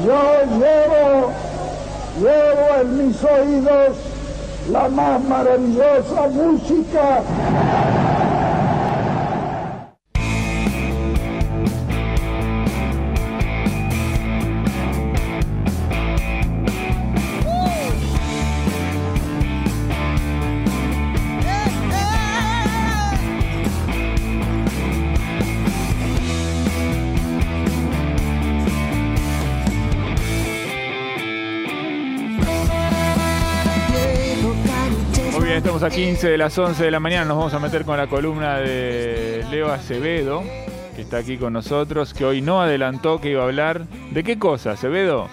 yo llevo, llevo en mis oídos la más maravillosa música. A 15 de las 11 de la mañana. Nos vamos a meter con la columna de Leo Acevedo, que está aquí con nosotros, que hoy no adelantó que iba a hablar. ¿De qué cosa, Acevedo?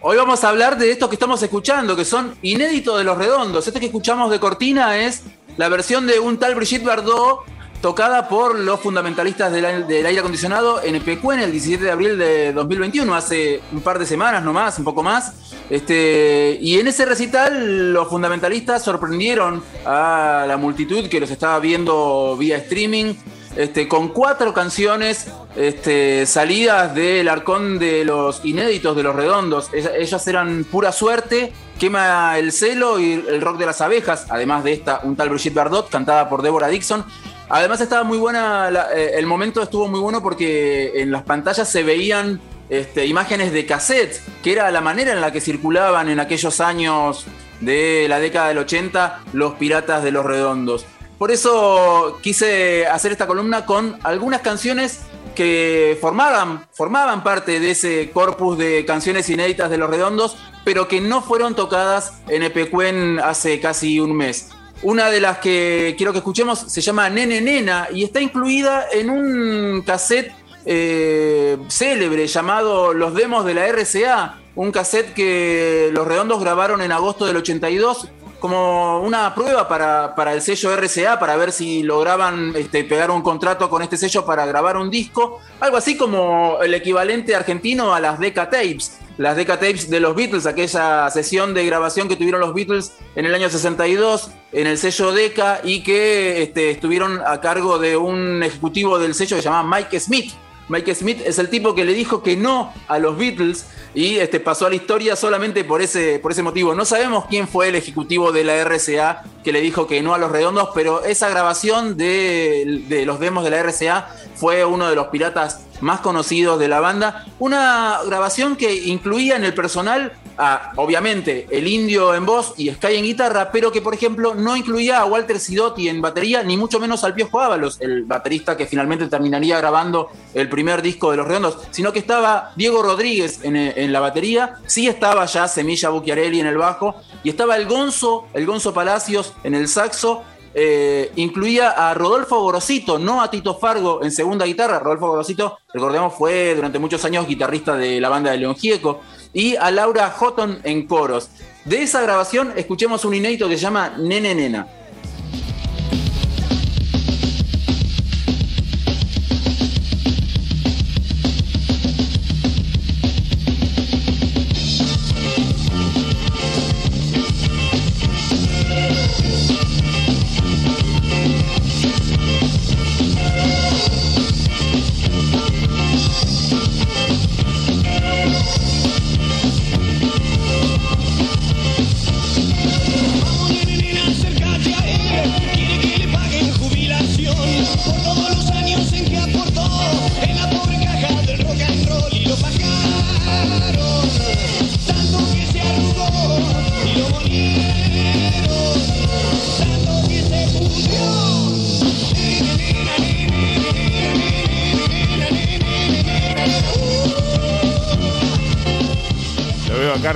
Hoy vamos a hablar de esto que estamos escuchando, que son inéditos de los redondos. Este que escuchamos de cortina es la versión de un tal Brigitte Bardot tocada por los fundamentalistas del, aire- acondicionado en Epecuén el 17 de abril de 2021, hace un par de semanas nomás, un poco más. Este, y en ese recital los fundamentalistas sorprendieron a la multitud que los estaba viendo vía streaming este, con cuatro canciones este, salidas del arcón de los inéditos de los redondos. Ella- Ellas eran pura suerte, quema el celo y el rock de las abejas, además de esta, un tal Brigitte Bardot, cantada por Deborah Dixon. Además estaba muy buena, eh, el momento estuvo muy bueno porque en las pantallas se veían este, imágenes de cassette, que era la manera en la que circulaban en aquellos años de la década del 80 los piratas de los redondos. Por eso quise hacer esta columna con algunas canciones que formaban, formaban parte de ese corpus de canciones inéditas de los redondos, pero que no fueron tocadas en Epecuen hace casi un mes. Una de las que quiero que escuchemos se llama Nene Nena y está incluida en un cassette eh, célebre llamado Los Demos de la RCA, un cassette que los redondos grabaron en agosto del 82 como una prueba para, para el sello RCA, para ver si lograban este, pegar un contrato con este sello para grabar un disco, algo así como el equivalente argentino a las Decca Tapes, las Decca Tapes de los Beatles, aquella sesión de grabación que tuvieron los Beatles en el año 62 en el sello Decca y que este, estuvieron a cargo de un ejecutivo del sello que se llamaba Mike Smith. Mike Smith es el tipo que le dijo que no a los Beatles y este, pasó a la historia solamente por ese, por ese motivo. No sabemos quién fue el ejecutivo de la RCA que le dijo que no a los redondos, pero esa grabación de, de los demos de la RCA fue uno de los piratas más conocidos de la banda. Una grabación que incluía en el personal a, obviamente, el indio en voz y Sky en guitarra, pero que, por ejemplo, no incluía a Walter Sidotti en batería, ni mucho menos al Piojo Ábalos, el baterista que finalmente terminaría grabando el primer disco de Los Redondos, sino que estaba Diego Rodríguez en, en la batería, sí estaba ya Semilla Bucchiarelli en el bajo, y estaba el Gonzo, el Gonzo Palacios en el saxo, eh, incluía a Rodolfo Gorosito, no a Tito Fargo en segunda guitarra. Rodolfo Gorosito, recordemos, fue durante muchos años guitarrista de la banda de León Gieco. Y a Laura Houghton en coros. De esa grabación escuchemos un inédito que se llama Nene Nena.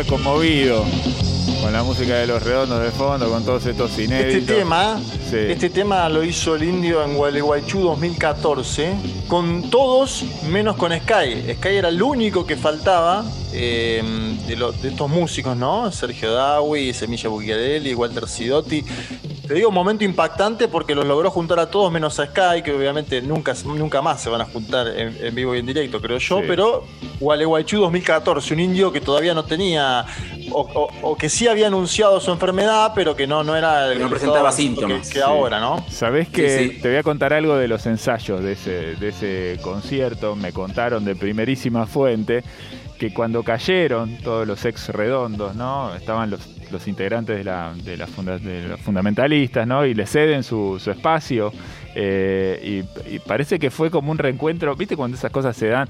Conmovido con la música de los redondos de fondo, con todos estos inéditos. Este tema, Sí. este tema lo hizo el indio en Gualeguaychú 2014, con todos menos con Sky. Sky era el único que faltaba eh, de, lo- de estos músicos, ¿no? Sergio Dawi, Semilla Bucchiarelli, Walter Sidotti. Te digo, un momento impactante porque los logró juntar a todos menos a Sky, que obviamente nunca, nunca más se van a juntar en, en vivo y en directo, creo yo, Sí. pero Gualeguaychú 2014, un indio que todavía no tenía, o, o- o que sí había anunciado su enfermedad, pero que no, no era el Que no presentaba síntomas. que, que ahora, ¿no? Sabés que Sí, sí. te voy a contar algo de los ensayos de ese, de ese concierto. Me contaron de primerísima fuente que cuando cayeron todos los ex redondos, ¿no? Estaban los, los integrantes de, la, de, la de los fundamentalistas, ¿no? Y le ceden su, su espacio. Eh, y, y, parece que fue como un reencuentro, ¿viste cuando esas cosas se dan?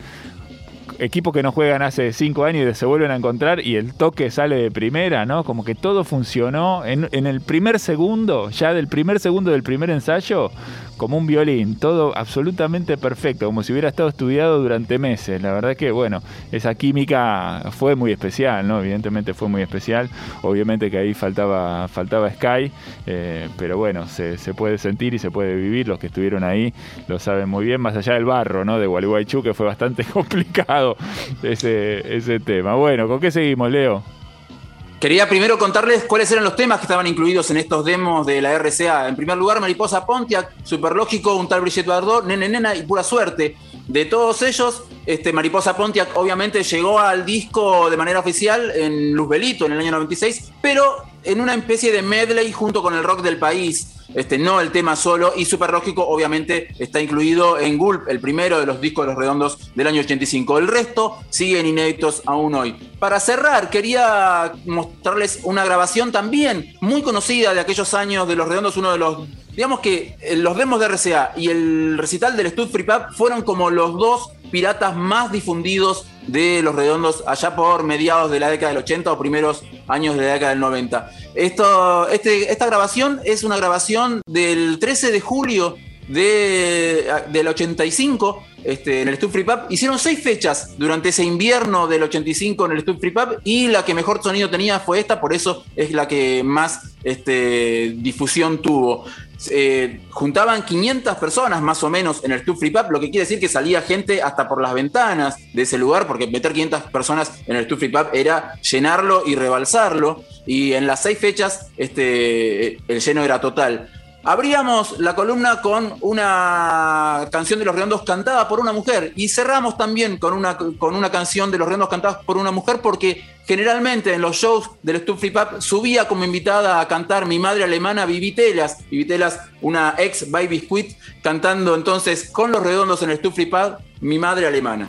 equipos que no juegan hace cinco años y se vuelven a encontrar y el toque sale de primera, ¿no? Como que todo funcionó en, en el primer segundo, ya del primer segundo del primer ensayo, como un violín, todo absolutamente perfecto, como si hubiera estado estudiado durante meses. La verdad que, bueno, esa química fue muy especial, ¿no? Evidentemente fue muy especial. Obviamente que ahí faltaba, faltaba Sky, eh, pero bueno, se, se, puede sentir y se puede vivir. Los que estuvieron ahí lo saben muy bien, más allá del barro, ¿no? De Gualeguaychú, que fue bastante complicado ese, ese tema. Bueno, ¿con qué seguimos, Leo? Quería primero contarles cuáles eran los temas que estaban incluidos en estos demos de la RCA. En primer lugar, Mariposa Pontiac, Superlógico, Un tal Brigitte Bardot, Nene Nena y Pura Suerte. De todos ellos, este, Mariposa Pontiac obviamente llegó al disco de manera oficial en Luzbelito en el año 96, pero en una especie de medley junto con el rock del país. Este, no el tema solo, y Super Lógico obviamente está incluido en Gulp, el primero de los discos de los redondos del año 85. El resto siguen inéditos aún hoy. Para cerrar, quería mostrarles una grabación también muy conocida de aquellos años de los redondos, uno de los digamos que los demos de RCA y el recital del Stud Free Pub fueron como los dos piratas más difundidos de los redondos allá por mediados de la década del 80 o primeros años de la década del 90. Esto, este, esta grabación es una grabación del 13 de julio de, del 85 este, en el Stud Free Pub. Hicieron seis fechas durante ese invierno del 85 en el Stud Free Pub y la que mejor sonido tenía fue esta, por eso es la que más este, difusión tuvo. Eh, juntaban 500 personas más o menos en el Stud Free Pub, lo que quiere decir que salía gente hasta por las ventanas de ese lugar, porque meter 500 personas en el Stud Free Pub era llenarlo y rebalsarlo. Y en las seis fechas este, el lleno era total. Abríamos la columna con una canción de Los Redondos cantada por una mujer y cerramos también con una, con una canción de Los Redondos cantada por una mujer porque generalmente en los shows del Stuff Free Pub subía como invitada a cantar mi madre alemana Vivitelas, Vivitelas, una ex Baby Squid, cantando entonces con Los Redondos en el Stuff Free Pub, mi madre alemana.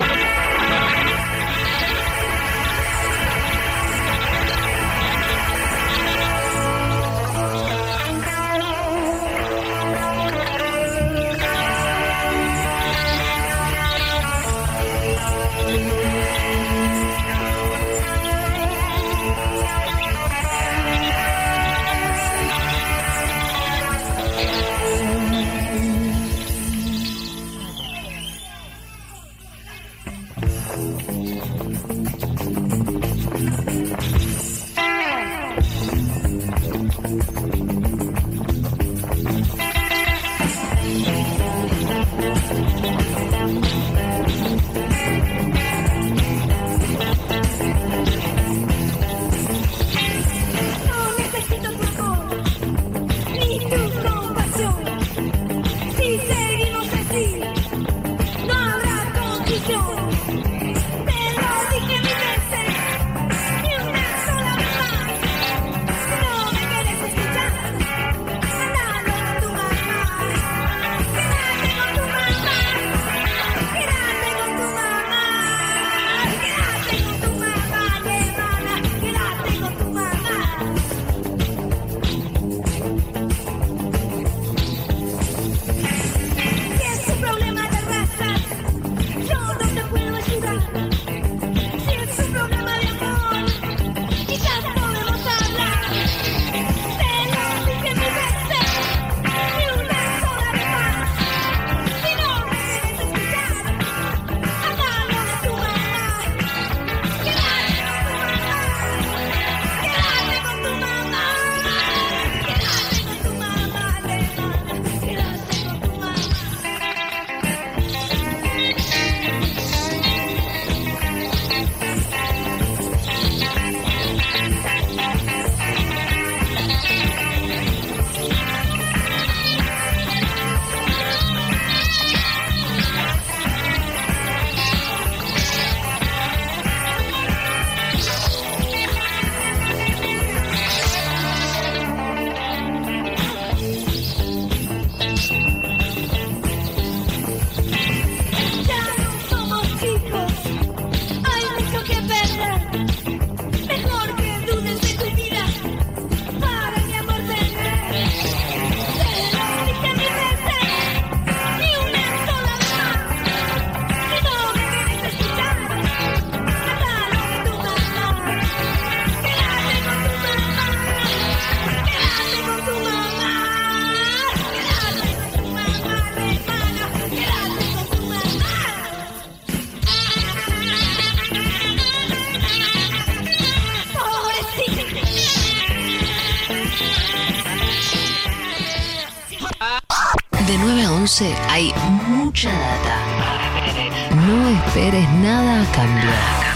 De 9 a 11 hay mucha data. No esperes nada a cambio.